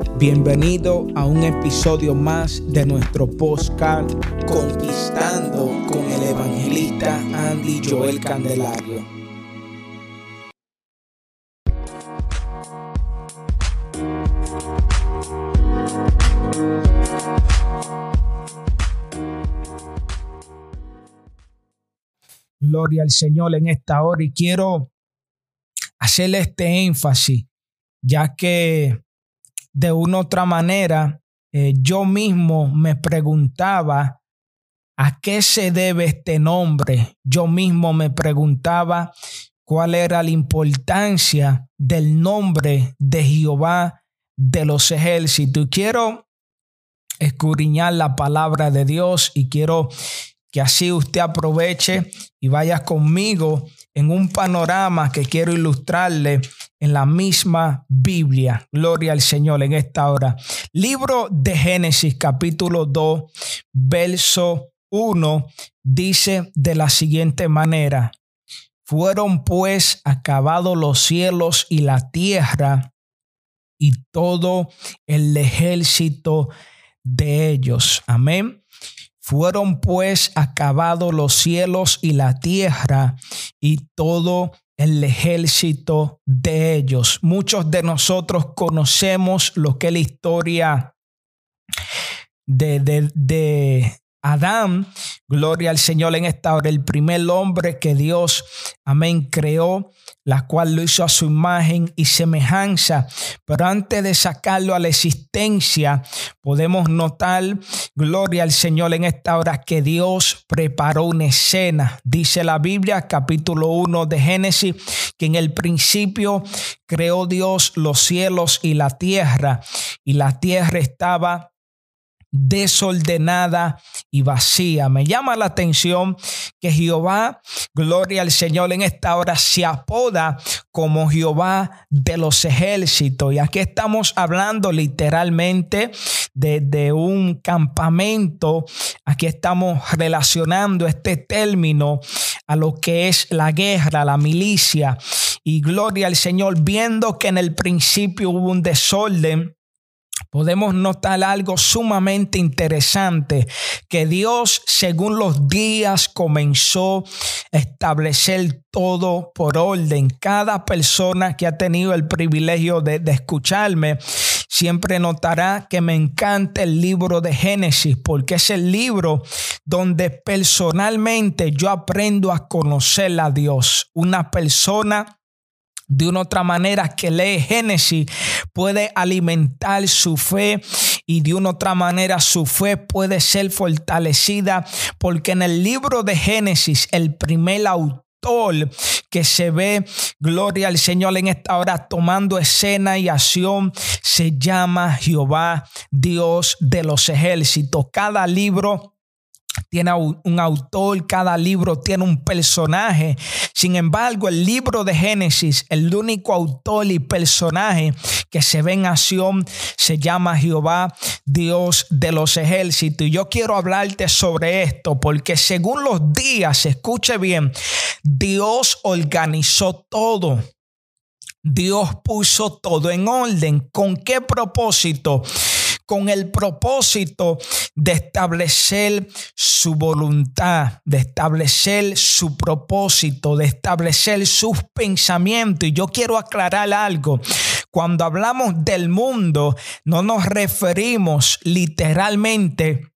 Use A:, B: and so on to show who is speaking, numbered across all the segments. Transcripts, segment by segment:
A: Bienvenido a un episodio más de nuestro podcast Conquistando con el evangelista Andy Joel Candelario. Gloria al Señor en esta hora y quiero hacerle este énfasis, ya que de una otra manera eh, yo mismo me preguntaba a qué se debe este nombre. Yo mismo me preguntaba cuál era la importancia del nombre de Jehová de los ejércitos. Quiero escudriñar la palabra de Dios y quiero que así usted aproveche y vaya conmigo en un panorama que quiero ilustrarle en la misma Biblia. Gloria al Señor en esta hora. Libro de Génesis capítulo 2, verso 1 dice de la siguiente manera. Fueron pues acabados los cielos y la tierra y todo el ejército de ellos. Amén. Fueron pues acabados los cielos y la tierra y todo el ejército de ellos. Muchos de nosotros conocemos lo que es la historia de, de, de, Adán, gloria al Señor en esta hora, el primer hombre que Dios, amén, creó, la cual lo hizo a su imagen y semejanza. Pero antes de sacarlo a la existencia, podemos notar, gloria al Señor en esta hora, que Dios preparó una escena. Dice la Biblia, capítulo 1 de Génesis, que en el principio creó Dios los cielos y la tierra, y la tierra estaba desordenada y vacía. Me llama la atención que Jehová, gloria al Señor, en esta hora se apoda como Jehová de los ejércitos. Y aquí estamos hablando literalmente de, de un campamento. Aquí estamos relacionando este término a lo que es la guerra, la milicia. Y gloria al Señor, viendo que en el principio hubo un desorden podemos notar algo sumamente interesante, que Dios según los días comenzó a establecer todo por orden. Cada persona que ha tenido el privilegio de, de escucharme, siempre notará que me encanta el libro de Génesis, porque es el libro donde personalmente yo aprendo a conocer a Dios. Una persona de una otra manera que lee Génesis puede alimentar su fe y de una otra manera su fe puede ser fortalecida porque en el libro de Génesis el primer autor que se ve, gloria al Señor en esta hora tomando escena y acción, se llama Jehová, Dios de los ejércitos. Cada libro tiene un autor, cada libro tiene un personaje. Sin embargo, el libro de Génesis, el único autor y personaje que se ve en acción, se llama Jehová, Dios de los ejércitos. Y yo quiero hablarte sobre esto porque según los días, escuche bien, Dios organizó todo. Dios puso todo en orden. ¿Con qué propósito? Con el propósito de establecer su voluntad, de establecer su propósito, de establecer sus pensamientos. Y yo quiero aclarar algo. Cuando hablamos del mundo, no nos referimos literalmente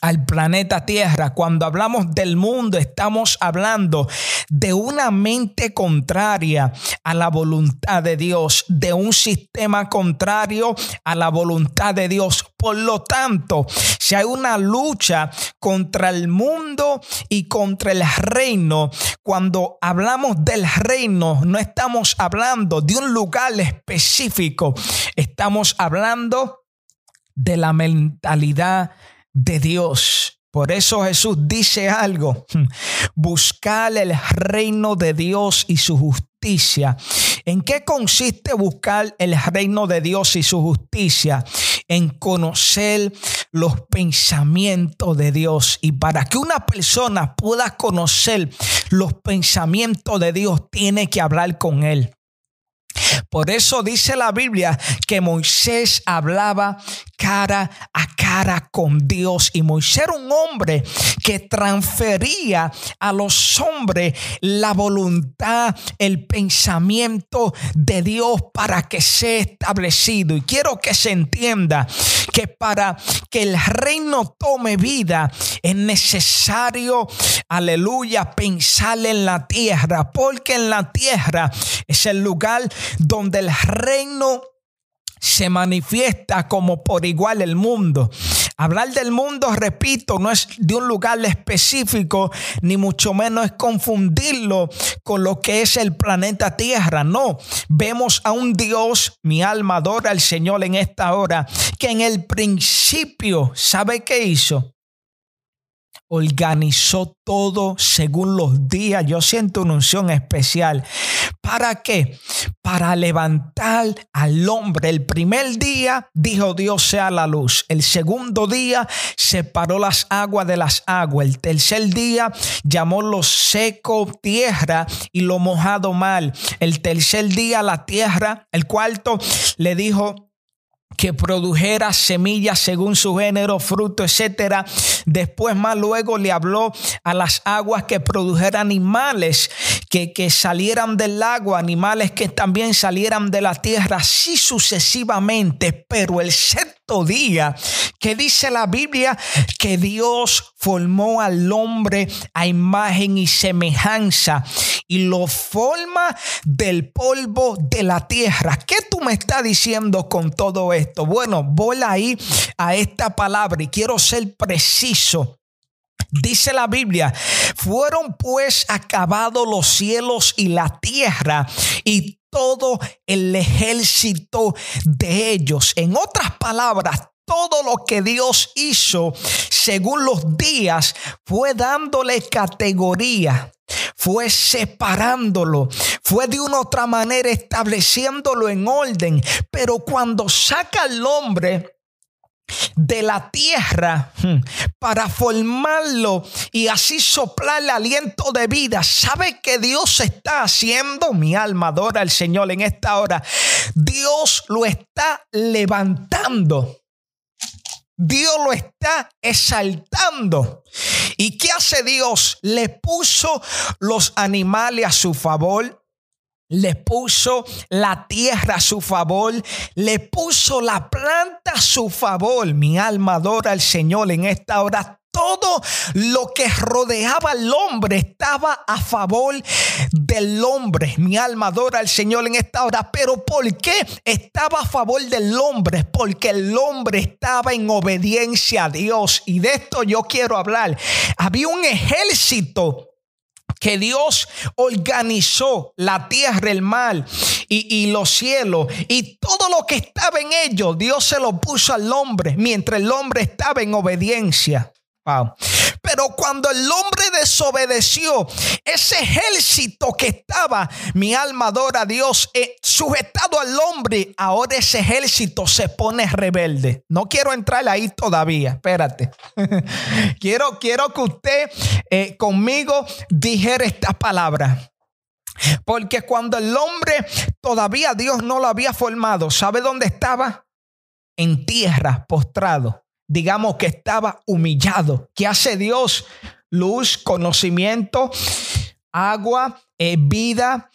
A: al planeta Tierra. Cuando hablamos del mundo, estamos hablando de una mente contraria a la voluntad de Dios, de un sistema contrario a la voluntad de Dios. Por lo tanto, si hay una lucha contra el mundo y contra el reino, cuando hablamos del reino, no estamos hablando de un lugar específico, estamos hablando de la mentalidad de Dios. Por eso Jesús dice algo, buscar el reino de Dios y su justicia. ¿En qué consiste buscar el reino de Dios y su justicia? En conocer los pensamientos de Dios. Y para que una persona pueda conocer los pensamientos de Dios, tiene que hablar con Él. Por eso dice la Biblia que Moisés hablaba cara con Dios y Moisés era un hombre que transfería a los hombres la voluntad, el pensamiento de Dios para que sea establecido. Y quiero que se entienda que para que el reino tome vida es necesario, aleluya, pensar en la tierra, porque en la tierra es el lugar donde el reino se manifiesta como por igual el mundo. Hablar del mundo, repito, no es de un lugar específico, ni mucho menos es confundirlo con lo que es el planeta Tierra. No, vemos a un Dios, mi alma adora al Señor en esta hora, que en el principio, ¿sabe qué hizo? organizó todo según los días. Yo siento una unción especial. ¿Para qué? Para levantar al hombre. El primer día dijo Dios sea la luz. El segundo día separó las aguas de las aguas. El tercer día llamó lo seco tierra y lo mojado mal. El tercer día la tierra. El cuarto le dijo que produjera semillas según su género, fruto, etcétera. Después más luego le habló a las aguas que produjeran animales que, salieran del agua, animales que también salieran de la tierra, así sucesivamente. Pero el sexto día, que dice la Biblia, que Dios formó al hombre a imagen y semejanza y lo forma del polvo de la tierra. ¿Qué tú me estás diciendo con todo esto? Bueno, voy ahí a esta palabra y quiero ser preciso. Dice la Biblia, fueron pues acabados los cielos y la tierra y todo el ejército de ellos. En otras palabras, todo lo que Dios hizo según los días fue dándole categoría, fue separándolo, fue de una otra manera estableciéndolo en orden. Pero cuando saca al hombre de la tierra hmm, para formarlo y así soplarle aliento de vida. ¿Sabe que Dios está haciendo? Mi alma adora al Señor en esta hora. Dios lo está levantando. Dios lo está exaltando. ¿Y qué hace Dios? Le puso los animales a su favor. Le puso la tierra a su favor, le puso la planta a su favor. Mi alma adora al Señor en esta hora todo lo que rodeaba al hombre estaba a favor del hombre. Mi alma adora al Señor en esta hora. Pero ¿por qué estaba a favor del hombre? Porque el hombre estaba en obediencia a Dios. Y de esto yo quiero hablar. Había un ejército que Dios organizó la tierra, el mar y, los cielos y todo lo que estaba en ellos, Dios se lo puso al hombre mientras el hombre estaba en obediencia. Pero cuando el hombre desobedeció, ese ejército que estaba, mi alma adora a Dios, eh, sujetado al hombre, ahora ese ejército se pone rebelde. No quiero entrar ahí todavía, espérate. quiero, quiero que usted eh, conmigo dijera esta palabra. Porque cuando el hombre todavía Dios no lo había formado, ¿sabe dónde estaba? En tierra, postrado digamos que estaba humillado. ¿Qué hace Dios? Luz, conocimiento, agua, eh, vida,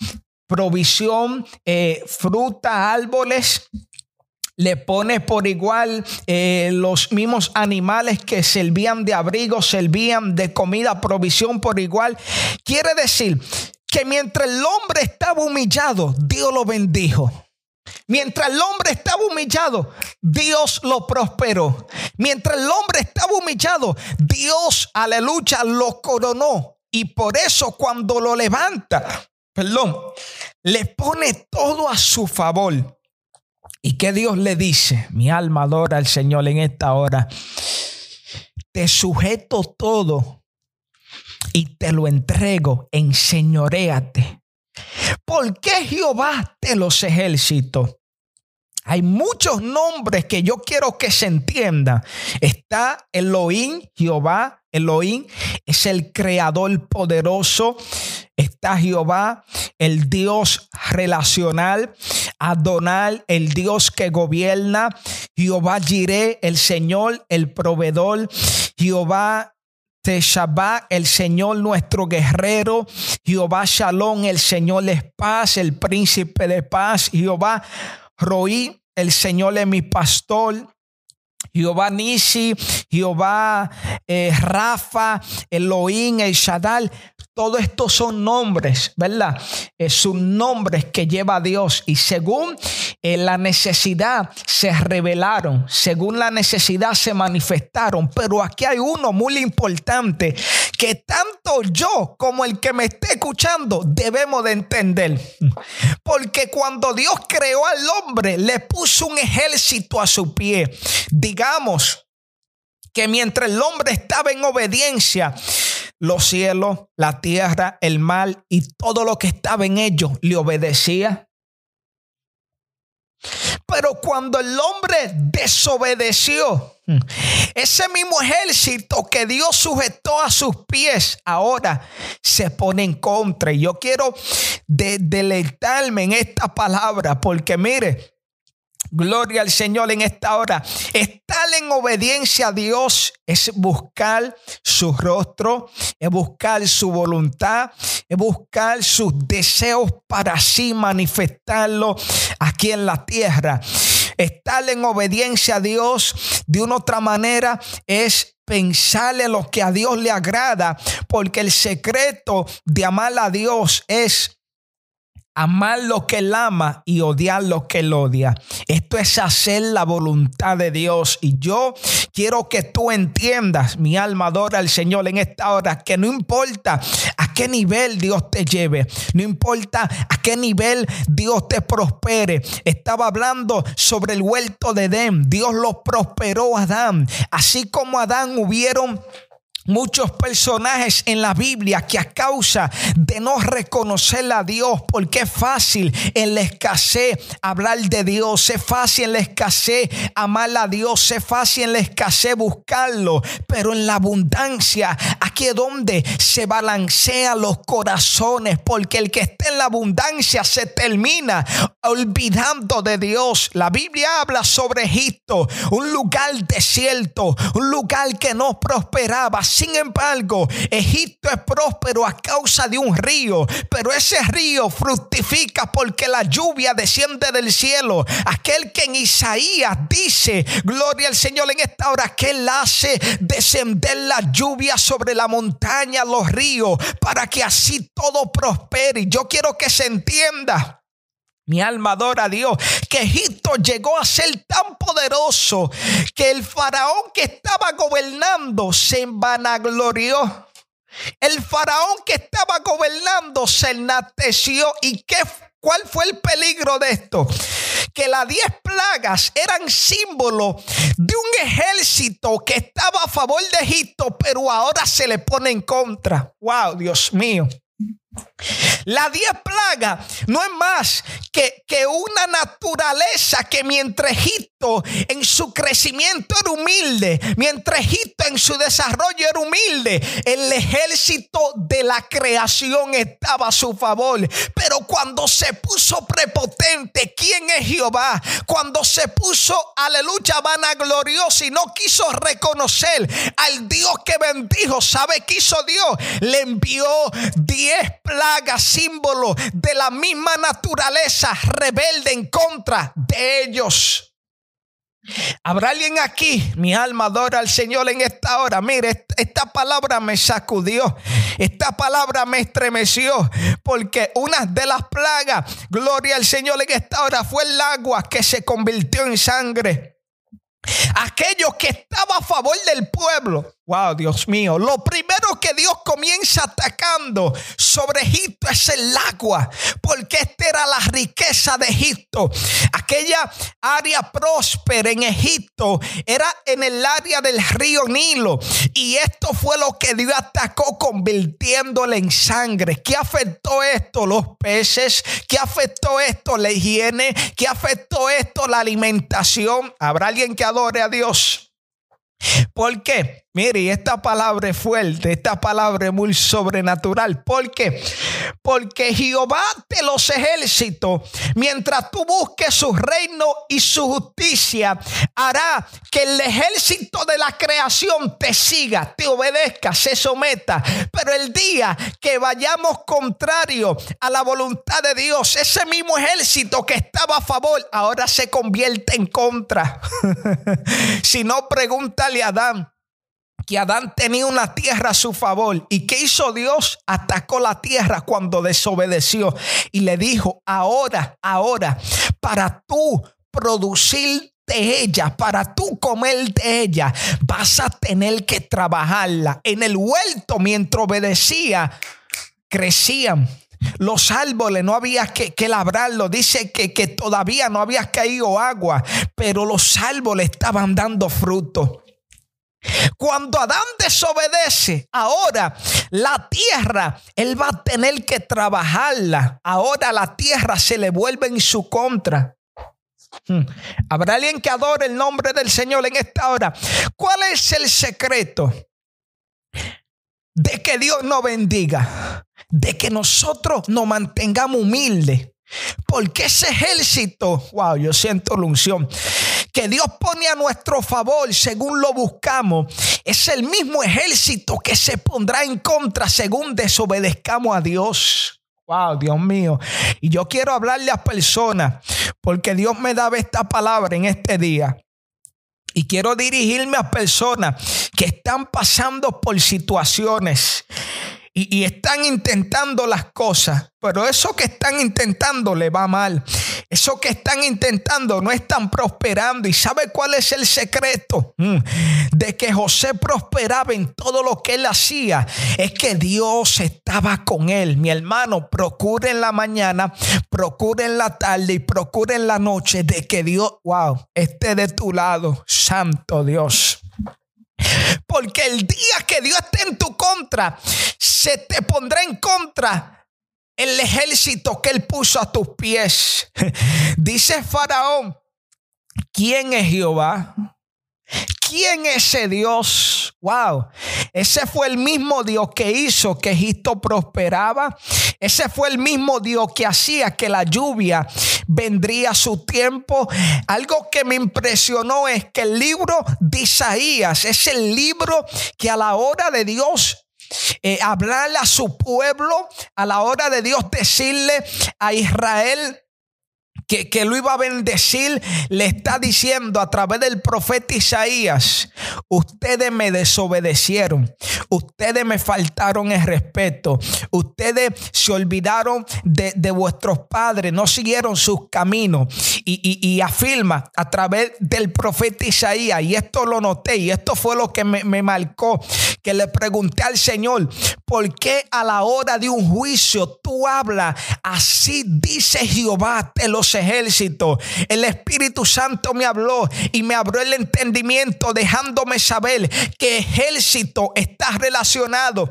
A: provisión, eh, fruta, árboles. Le pone por igual eh, los mismos animales que servían de abrigo, servían de comida, provisión por igual. Quiere decir que mientras el hombre estaba humillado, Dios lo bendijo. Mientras el hombre estaba humillado, Dios lo prosperó. Mientras el hombre estaba humillado, Dios, aleluya, lo coronó. Y por eso cuando lo levanta, perdón, le pone todo a su favor. ¿Y qué Dios le dice? Mi alma adora al Señor en esta hora. Te sujeto todo y te lo entrego, enseñoreate. ¿Por qué Jehová de los ejércitos Hay muchos nombres que yo quiero que se entienda. Está Elohim, Jehová. Elohim es el creador poderoso. Está Jehová, el Dios relacional. Adonal, el Dios que gobierna. Jehová Jireh, el Señor, el proveedor. Jehová Teshabá, el Señor nuestro guerrero, Jehová Shalom, el Señor es paz, el príncipe de paz, Jehová Roí, el Señor es mi pastor. Jehová Nisi, Jehová eh, Rafa, Elohim, El Shaddai. Todos estos son nombres, ¿verdad? Eh, son nombres que lleva Dios y según eh, la necesidad se revelaron, según la necesidad se manifestaron. Pero aquí hay uno muy importante que tanto yo como el que me esté escuchando debemos de entender. Porque cuando Dios creó al hombre, le puso un ejército a su pie. Digamos que mientras el hombre estaba en obediencia, los cielos, la tierra, el mar y todo lo que estaba en ellos le obedecía. Pero cuando el hombre desobedeció, ese mismo ejército que Dios sujetó a sus pies, ahora se pone en contra. Y yo quiero deleitarme en esta palabra, porque mire, Gloria al Señor en esta hora. Estar en obediencia a Dios es buscar su rostro, es buscar su voluntad, es buscar sus deseos para así manifestarlo aquí en la tierra. Estar en obediencia a Dios de una otra manera es pensar en lo que a Dios le agrada, porque el secreto de amar a Dios es amar lo que él ama y odiar lo que él odia. Esto es hacer la voluntad de Dios. Y yo quiero que tú entiendas, mi alma adora al Señor en esta hora, que no importa a qué nivel Dios te lleve, no importa a qué nivel Dios te prospere. Estaba hablando sobre el huerto de Edén. Dios lo prosperó a Adán. Así como Adán hubieron muchos personajes en la Biblia que a causa de no reconocer a Dios, porque es fácil en la escasez hablar de Dios, es fácil en la escasez amar a Dios, es fácil en la escasez buscarlo, pero en la abundancia, aquí es donde se balancean los corazones, porque el que está en la abundancia se termina olvidando de Dios. La Biblia habla sobre Egipto, un lugar desierto, un lugar que no prosperaba sin embargo, Egipto es próspero a causa de un río, pero ese río fructifica porque la lluvia desciende del cielo. Aquel que en Isaías dice, gloria al Señor en esta hora, que él hace descender la lluvia sobre la montaña, los ríos, para que así todo prospere. Yo quiero que se entienda mi alma adora a Dios. Que Egipto llegó a ser tan poderoso que el faraón que estaba gobernando se vanaglorió. El faraón que estaba gobernando se enalteció. ¿Y qué, cuál fue el peligro de esto? Que las diez plagas eran símbolo de un ejército que estaba a favor de Egipto, pero ahora se le pone en contra. Wow, Dios mío. La diez plagas no es más que, que, una naturaleza que mientras Egipto en su crecimiento era humilde, mientras Egipto en su desarrollo era humilde, el ejército de la creación estaba a su favor. Pero cuando se puso prepotente, ¿quién es Jehová? Cuando se puso, aleluya, vanaglorioso y no quiso reconocer al Dios que bendijo, ¿sabe qué hizo Dios? Le envió diez plaga, símbolo de la misma naturaleza rebelde en contra de ellos. ¿Habrá alguien aquí? Mi alma adora al Señor en esta hora. Mire, esta palabra me sacudió. Esta palabra me estremeció. Porque una de las plagas, gloria al Señor en esta hora, fue el agua que se convirtió en sangre. Aquellos que estaban a favor del pueblo Wow, Dios mío. Lo primero que Dios comienza atacando sobre Egipto es el agua, porque esta era la riqueza de Egipto. Aquella área próspera en Egipto era en el área del río Nilo. Y esto fue lo que Dios atacó convirtiéndole en sangre. ¿Qué afectó esto? Los peces. ¿Qué afectó esto? La higiene. ¿Qué afectó esto? La alimentación. ¿Habrá alguien que adore a Dios? ¿Por qué? Mire, esta palabra es fuerte, esta palabra es muy sobrenatural. ¿Por qué? Porque Jehová de los ejércitos, mientras tú busques su reino y su justicia, hará que el ejército de la creación te siga, te obedezca, se someta. Pero el día que vayamos contrario a la voluntad de Dios, ese mismo ejército que estaba a favor, ahora se convierte en contra. si no, pregúntale a Adán que Adán tenía una tierra a su favor. ¿Y qué hizo Dios? Atacó la tierra cuando desobedeció y le dijo, ahora, ahora, para tú producir de ella, para tú comer de ella, vas a tener que trabajarla. En el huerto, mientras obedecía, crecían. Los árboles no había que, que labrarlo. Dice que, que todavía no había caído agua, pero los árboles estaban dando fruto. Cuando Adán desobedece, ahora la tierra, él va a tener que trabajarla. Ahora la tierra se le vuelve en su contra. Hmm. ¿Habrá alguien que adore el nombre del Señor en esta hora? ¿Cuál es el secreto de que Dios nos bendiga? De que nosotros nos mantengamos humildes. Porque ese ejército, wow, yo siento la unción que Dios pone a nuestro favor según lo buscamos, es el mismo ejército que se pondrá en contra según desobedezcamos a Dios. Wow, Dios mío. Y yo quiero hablarle a personas porque Dios me daba esta palabra en este día. Y quiero dirigirme a personas que están pasando por situaciones y, están intentando las cosas, pero eso que están intentando le va mal. Eso que están intentando no están prosperando. ¿Y sabe cuál es el secreto? Mm, de que José prosperaba en todo lo que él hacía. Es que Dios estaba con él. Mi hermano, procure en la mañana, procure en la tarde y procure en la noche de que Dios, wow, esté de tu lado. Santo Dios. Porque el día que Dios esté en tu contra, se te pondrá en contra el ejército que él puso a tus pies. Dice Faraón, ¿quién es Jehová? ¿Quién es ese Dios? Wow, ese fue el mismo Dios que hizo que Egipto prosperaba. Ese fue el mismo Dios que hacía que la lluvia vendría a su tiempo. Algo que me impresionó es que el libro de Isaías es el libro que a la hora de Dios eh, hablarle a su pueblo, a la hora de Dios decirle a Israel, que, lo iba a bendecir, le está diciendo a través del profeta Isaías, ustedes me desobedecieron, ustedes me faltaron el respeto, ustedes se olvidaron de, vuestros padres, no siguieron sus caminos. Y, afirma a través del profeta Isaías, y esto lo noté, y esto fue lo que me, me marcó, que le pregunté al Señor, ¿por qué a la hora de un juicio tú hablas así dice Jehová de los ejércitos? El Espíritu Santo me habló y me abrió el entendimiento dejándome saber que ejército está relacionado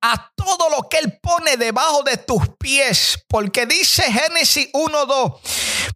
A: a todo lo que Él pone debajo de tus pies. Porque dice Génesis 1.2,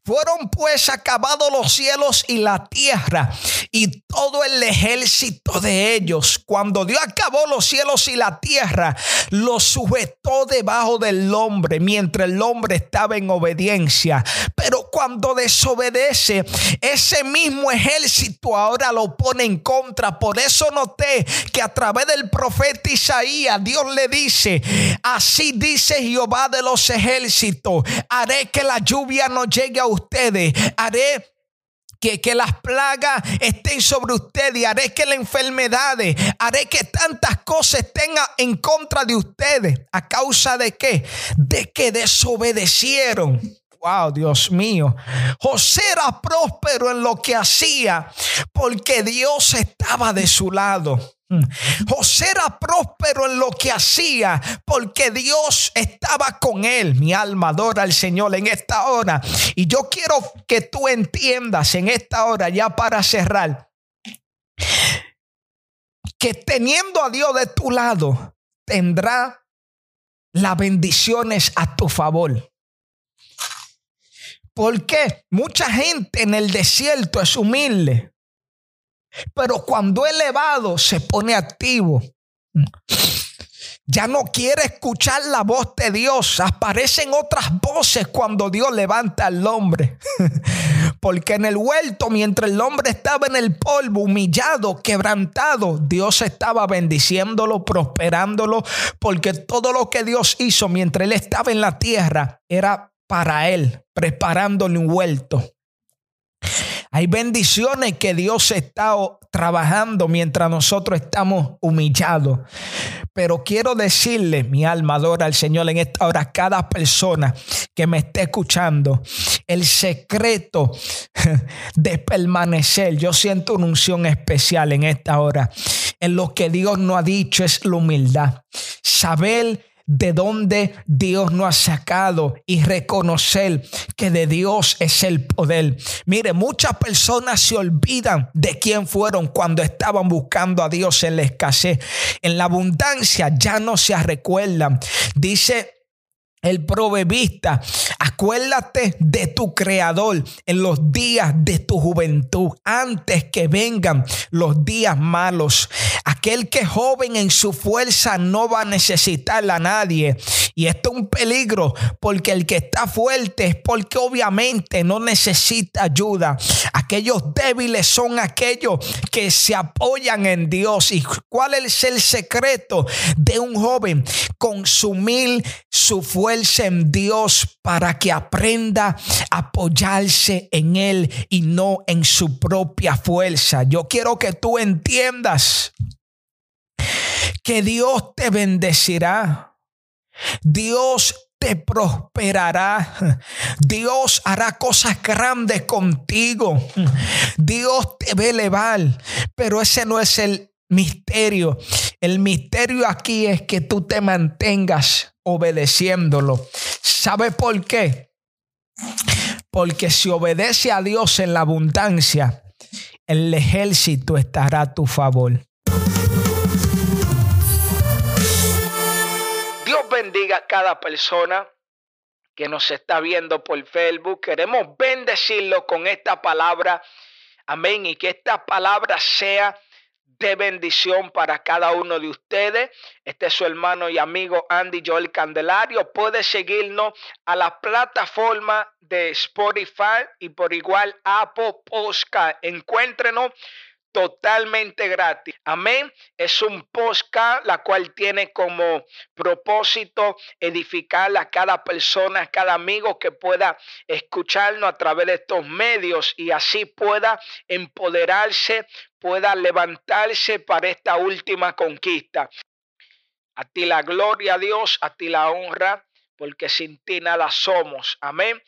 A: fueron pues acabados los cielos y la tierra y todo el ejército de ellos. Cuando Dios acabó los cielos y la tierra, los sujetó debajo del hombre mientras el hombre estaba en obediencia. Pero cuando desobedece, ese mismo ejército ahora lo pone en contra. Por eso noté que a través del profeta Isaías, Dios le dice, así dice Jehová de los ejércitos, haré que la lluvia no llegue a ustedes. Haré que, que, las plagas estén sobre ustedes haré que las enfermedades, haré que tantas cosas estén en contra de ustedes. ¿A causa de qué? De que desobedecieron. Wow, Dios mío. José era próspero en lo que hacía porque Dios estaba de su lado. Mm. José era próspero en lo que hacía porque Dios estaba con él. Mi alma adora al Señor en esta hora. Y yo quiero que tú entiendas en esta hora, ya para cerrar, que teniendo a Dios de tu lado, tendrá las bendiciones a tu favor. Porque mucha gente en el desierto es humilde. Pero cuando elevado se pone activo. Ya no quiere escuchar la voz de Dios. Aparecen otras voces cuando Dios levanta al hombre. Porque en el huerto, mientras el hombre estaba en el polvo, humillado, quebrantado, Dios estaba bendiciéndolo, prosperándolo. Porque todo lo que Dios hizo mientras él estaba en la tierra era para él, preparándole un huerto. Hay bendiciones que Dios está trabajando mientras nosotros estamos humillados. Pero quiero decirle, mi alma adora al Señor en esta hora, cada persona que me esté escuchando, el secreto de permanecer, yo siento una unción especial en esta hora. En lo que Dios no ha dicho es la humildad. Saber de dónde Dios nos ha sacado y reconocer que de Dios es el poder. Mire, muchas personas se olvidan de quién fueron cuando estaban buscando a Dios en la escasez. En la abundancia ya no se recuerdan. Dice el proverbista, acuérdate de tu creador en los días de tu juventud, antes que vengan los días malos. Aquel que joven en su fuerza no va a necesitar a nadie. Y esto es un peligro porque el que está fuerte es porque obviamente no necesita ayuda. Aquellos débiles son aquellos que se apoyan en Dios. ¿Y cuál es el secreto de un joven? Consumir su fuerza en Dios para que aprenda a apoyarse en Él y no en su propia fuerza. Yo quiero que tú entiendas que Dios te bendecirá. Dios te prosperará. Dios hará cosas grandes contigo. Dios te a elevar. Pero ese no es el misterio. El misterio aquí es que tú te mantengas obedeciéndolo. ¿Sabe por qué? Porque si obedece a Dios en la abundancia, el ejército estará a tu favor. Dios bendiga a cada persona que nos está viendo por Facebook. Queremos bendecirlo con esta palabra. Amén. Y que esta palabra sea de bendición para cada uno de ustedes. Este es su hermano y amigo Andy Joel Candelario. Puede seguirnos a la plataforma de Spotify y por igual Apple Podcast. Encuéntrenos totalmente gratis. Amén. Es un podcast la cual tiene como propósito edificar a cada persona, a cada amigo que pueda escucharnos a través de estos medios y así pueda empoderarse, pueda levantarse para esta última conquista. A ti la gloria, Dios, a ti la honra, porque sin ti nada somos. Amén.